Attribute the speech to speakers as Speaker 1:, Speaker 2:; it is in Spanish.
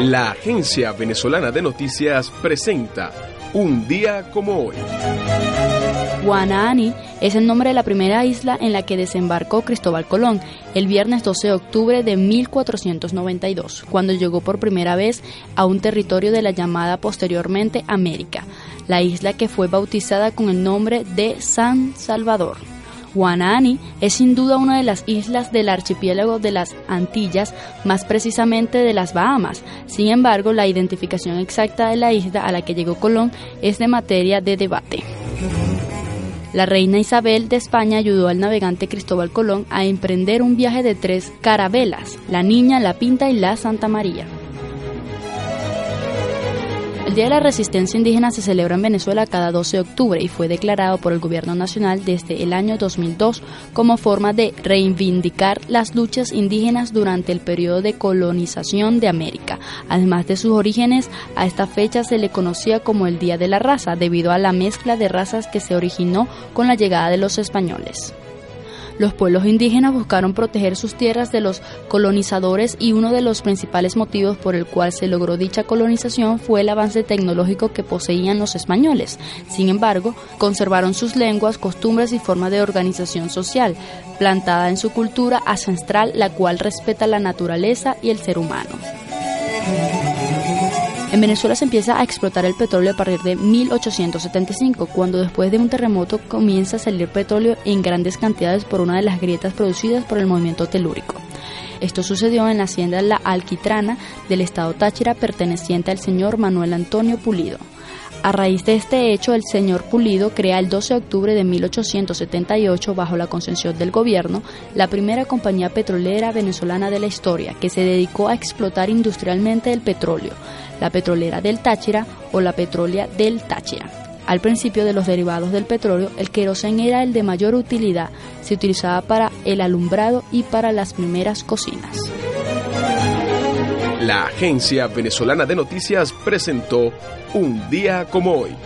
Speaker 1: La Agencia Venezolana de Noticias presenta Un día como hoy.
Speaker 2: Guanaani es el nombre de la primera isla en la que desembarcó Cristóbal Colón el viernes 12 de octubre de 1492, cuando llegó por primera vez a un territorio de la llamada posteriormente América, la isla que fue bautizada con el nombre de San Salvador. Guanaani es sin duda una de las islas del archipiélago de las Antillas, más precisamente de las Bahamas. Sin embargo, la identificación exacta de la isla a la que llegó Colón es de materia de debate. La reina Isabel de España ayudó al navegante Cristóbal Colón a emprender un viaje de tres carabelas, la Niña, la Pinta y la Santa María. El Día de la Resistencia Indígena se celebra en Venezuela cada 12 de octubre y fue declarado por el Gobierno Nacional desde el año 2002 como forma de reivindicar las luchas indígenas durante el periodo de colonización de América. Además de sus orígenes, a esta fecha se le conocía como el Día de la Raza debido a la mezcla de razas que se originó con la llegada de los españoles. Los pueblos indígenas buscaron proteger sus tierras de los colonizadores y uno de los principales motivos por el cual se logró dicha colonización fue el avance tecnológico que poseían los españoles. Sin embargo, conservaron sus lenguas, costumbres y forma de organización social, plantada en su cultura ancestral, la cual respeta la naturaleza y el ser humano. En Venezuela se empieza a explotar el petróleo a partir de 1875, cuando después de un terremoto comienza a salir petróleo en grandes cantidades por una de las grietas producidas por el movimiento telúrico. Esto sucedió en la hacienda La Alquitrana del estado Táchira perteneciente al señor Manuel Antonio Pulido. A raíz de este hecho, el señor Pulido crea el 12 de octubre de 1878, bajo la concesión del gobierno, la primera compañía petrolera venezolana de la historia, que se dedicó a explotar industrialmente el petróleo, la petrolera del Táchira o la petrólea del Táchira. Al principio de los derivados del petróleo, el querosén era el de mayor utilidad, se utilizaba para el alumbrado y para las primeras cocinas.
Speaker 1: La Agencia Venezolana de Noticias presentó Un día como hoy.